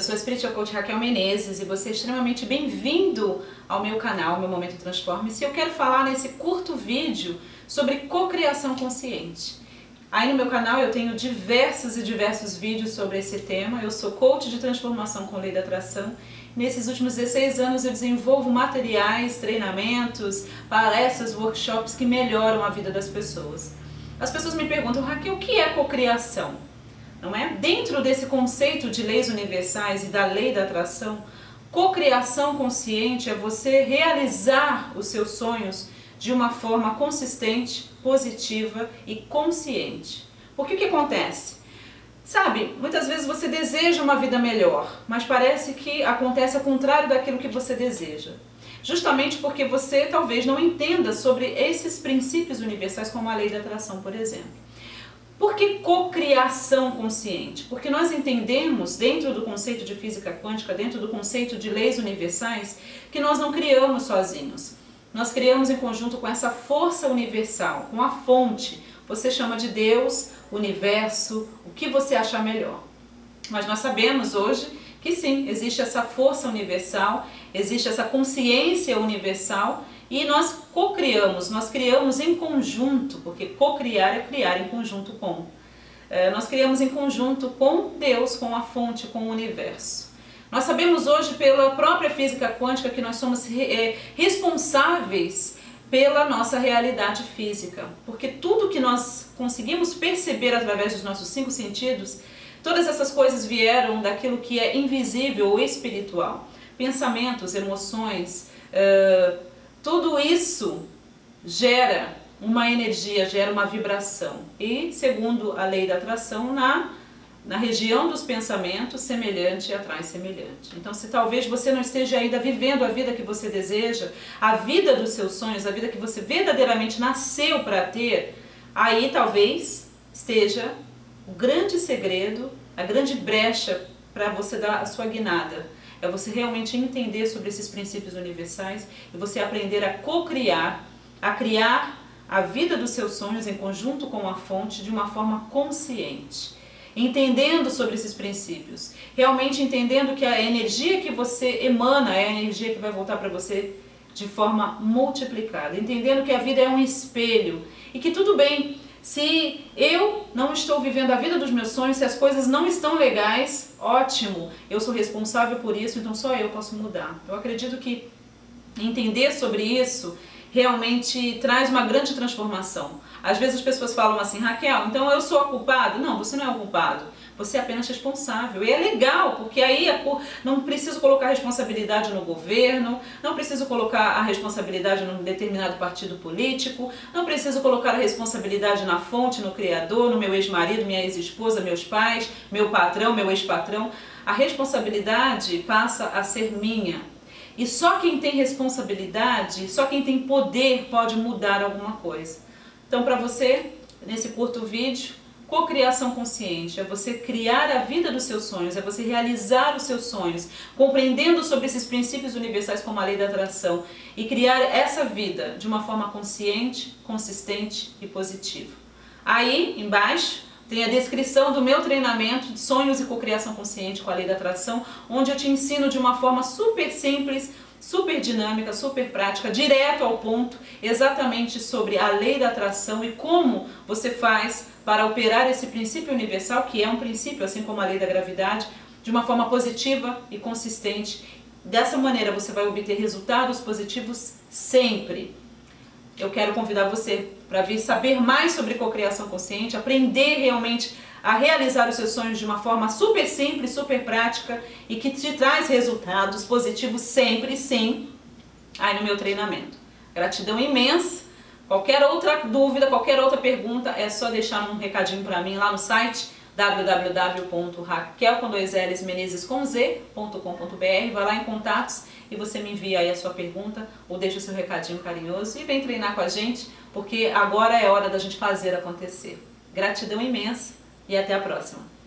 sou a Spiritual Coach Raquel Menezes e você é extremamente bem-vindo ao meu canal, meu Momento Transforme-se. Eu quero falar nesse curto vídeo sobre cocriação consciente. Aí no meu canal eu tenho diversos e diversos vídeos sobre esse tema. Eu sou coach de transformação com lei da atração. Nesses últimos 16 anos eu desenvolvo materiais, treinamentos, palestras, workshops que melhoram a vida das pessoas. As pessoas me perguntam, Raquel, o que é cocriação? Não é? Dentro desse conceito de leis universais e da lei da atração, cocriação consciente é você realizar os seus sonhos de uma forma consistente, positiva e consciente. Porque o que acontece? Sabe, muitas vezes você deseja uma vida melhor, mas parece que acontece ao contrário daquilo que você deseja. Justamente porque você talvez não entenda sobre esses princípios universais como a lei da atração, por exemplo. Por cocriação consciente? Porque nós entendemos, dentro do conceito de física quântica, dentro do conceito de leis universais, que nós não criamos sozinhos. Nós criamos em conjunto com essa força universal, com a fonte. Você chama de Deus, universo, o que você achar melhor. Mas nós sabemos hoje que sim, existe essa força universal, existe essa consciência universal e nós co-criamos, nós criamos em conjunto, porque co-criar é criar em conjunto com. É, nós criamos em conjunto com Deus, com a fonte, com o universo. Nós sabemos hoje, pela própria física quântica, que nós somos é, responsáveis pela nossa realidade física, porque tudo que nós conseguimos perceber através dos nossos cinco sentidos, todas essas coisas vieram daquilo que é invisível ou espiritual. Pensamentos, emoções, uh, tudo isso gera uma energia, gera uma vibração. E, segundo a lei da atração, na, na região dos pensamentos, semelhante atrai semelhante. Então, se talvez você não esteja ainda vivendo a vida que você deseja, a vida dos seus sonhos, a vida que você verdadeiramente nasceu para ter, aí talvez esteja o grande segredo, a grande brecha para você dar a sua guinada é você realmente entender sobre esses princípios universais e você aprender a co-criar, a criar a vida dos seus sonhos em conjunto com a fonte de uma forma consciente. Entendendo sobre esses princípios, realmente entendendo que a energia que você emana é a energia que vai voltar para você de forma multiplicada, entendendo que a vida é um espelho e que tudo bem se eu não estou vivendo a vida dos meus sonhos, se as coisas não estão legais, ótimo, eu sou responsável por isso, então só eu posso mudar. Eu acredito que entender sobre isso realmente traz uma grande transformação. Às vezes as pessoas falam assim, Raquel, então eu sou a culpada? Não, você não é o culpado. Você é apenas responsável. E é legal, porque aí é não preciso colocar responsabilidade no governo, não preciso colocar a responsabilidade num determinado partido político, não preciso colocar a responsabilidade na fonte, no criador, no meu ex-marido, minha ex-esposa, meus pais, meu patrão, meu ex-patrão. A responsabilidade passa a ser minha. E só quem tem responsabilidade, só quem tem poder pode mudar alguma coisa. Então, para você, nesse curto vídeo, Cocriação consciente é você criar a vida dos seus sonhos, é você realizar os seus sonhos, compreendendo sobre esses princípios universais como a lei da atração e criar essa vida de uma forma consciente, consistente e positiva. Aí, embaixo, tem a descrição do meu treinamento de sonhos e cocriação consciente com a lei da atração, onde eu te ensino de uma forma super simples, super dinâmica, super prática, direto ao ponto, exatamente sobre a lei da atração e como você faz para operar esse princípio universal, que é um princípio, assim como a lei da gravidade, de uma forma positiva e consistente. Dessa maneira você vai obter resultados positivos sempre. Eu quero convidar você para vir saber mais sobre cocriação consciente, aprender realmente a realizar os seus sonhos de uma forma super simples, super prática e que te traz resultados positivos sempre, sim, aí no meu treinamento. Gratidão imensa. Qualquer outra dúvida, qualquer outra pergunta, é só deixar um recadinho para mim lá no site www.raquel.menezes.com.br Vai lá em contatos e você me envia aí a sua pergunta ou deixa o seu recadinho carinhoso e vem treinar com a gente, porque agora é hora da gente fazer acontecer. Gratidão imensa e até a próxima!